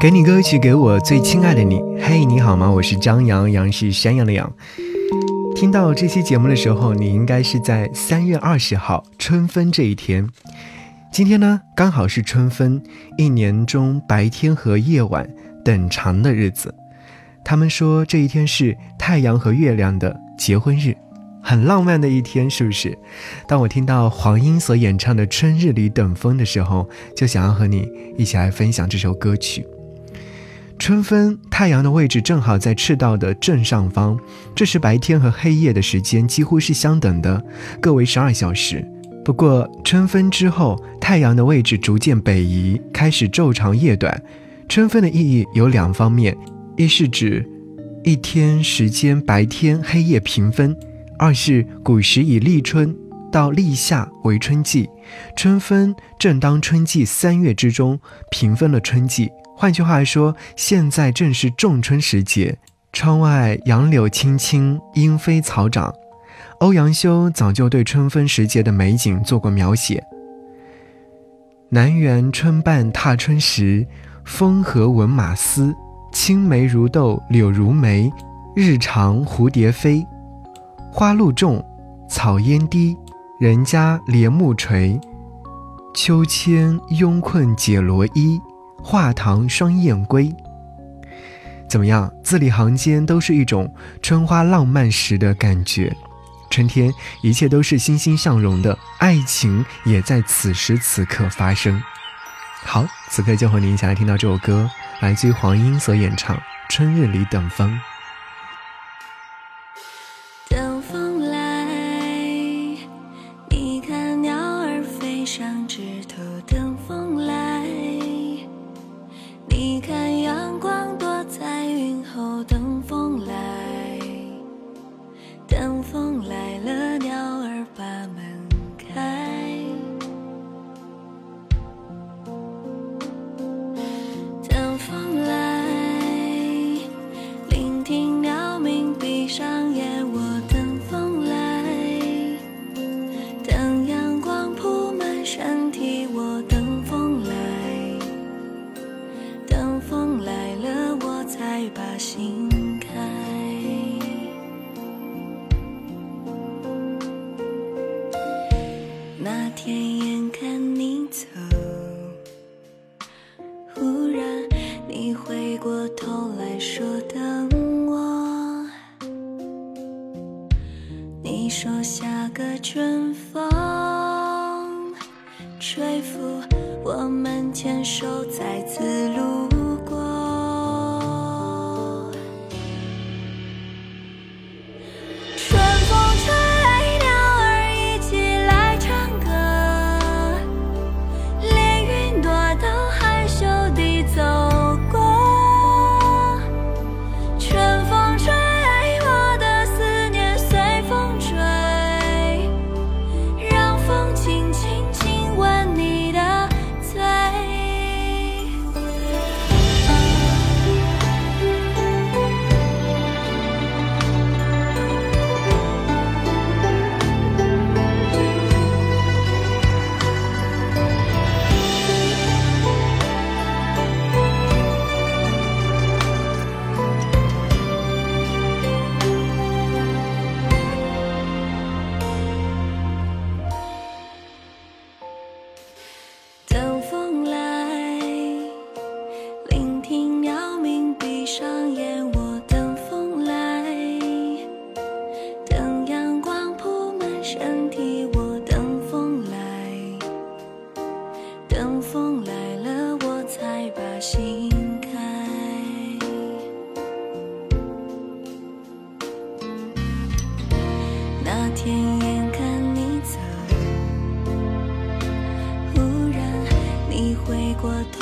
给你歌曲，给我最亲爱的你。嘿，你好吗？我是张扬，杨是山羊的羊。听到这期节目的时候，你应该是在三月二十号春分这一天。今天呢，刚好是春分，一年中白天和夜晚等长的日子。他们说这一天是太阳和月亮的结婚日，很浪漫的一天，是不是？当我听到黄英所演唱的《春日里等风》的时候，就想要和你一起来分享这首歌曲。春分，太阳的位置正好在赤道的正上方，这时白天和黑夜的时间几乎是相等的，各为十二小时。不过春分之后，太阳的位置逐渐北移，开始昼长夜短。春分的意义有两方面：一是指一天时间白天黑夜平分；二是古时以立春到立夏为春季，春分正当春季三月之中，平分了春季。换句话说，现在正是仲春时节，窗外杨柳青青，莺飞草长。欧阳修早就对春分时节的美景做过描写：“南园春半踏春时，风和闻马嘶，青梅如豆，柳如眉，日长蝴蝶飞，花露重，草烟低，人家帘幕垂，秋千慵困解罗衣。”画堂双燕归，怎么样？字里行间都是一种春花浪漫时的感觉。春天，一切都是欣欣向荣的，爱情也在此时此刻发生。好，此刻就和您一起来听到这首歌，来自于黄英所演唱《春日里等风》。你回过头来说等我。你说下个春风吹拂我们牵手在此路。天眼看你走忽然你回过头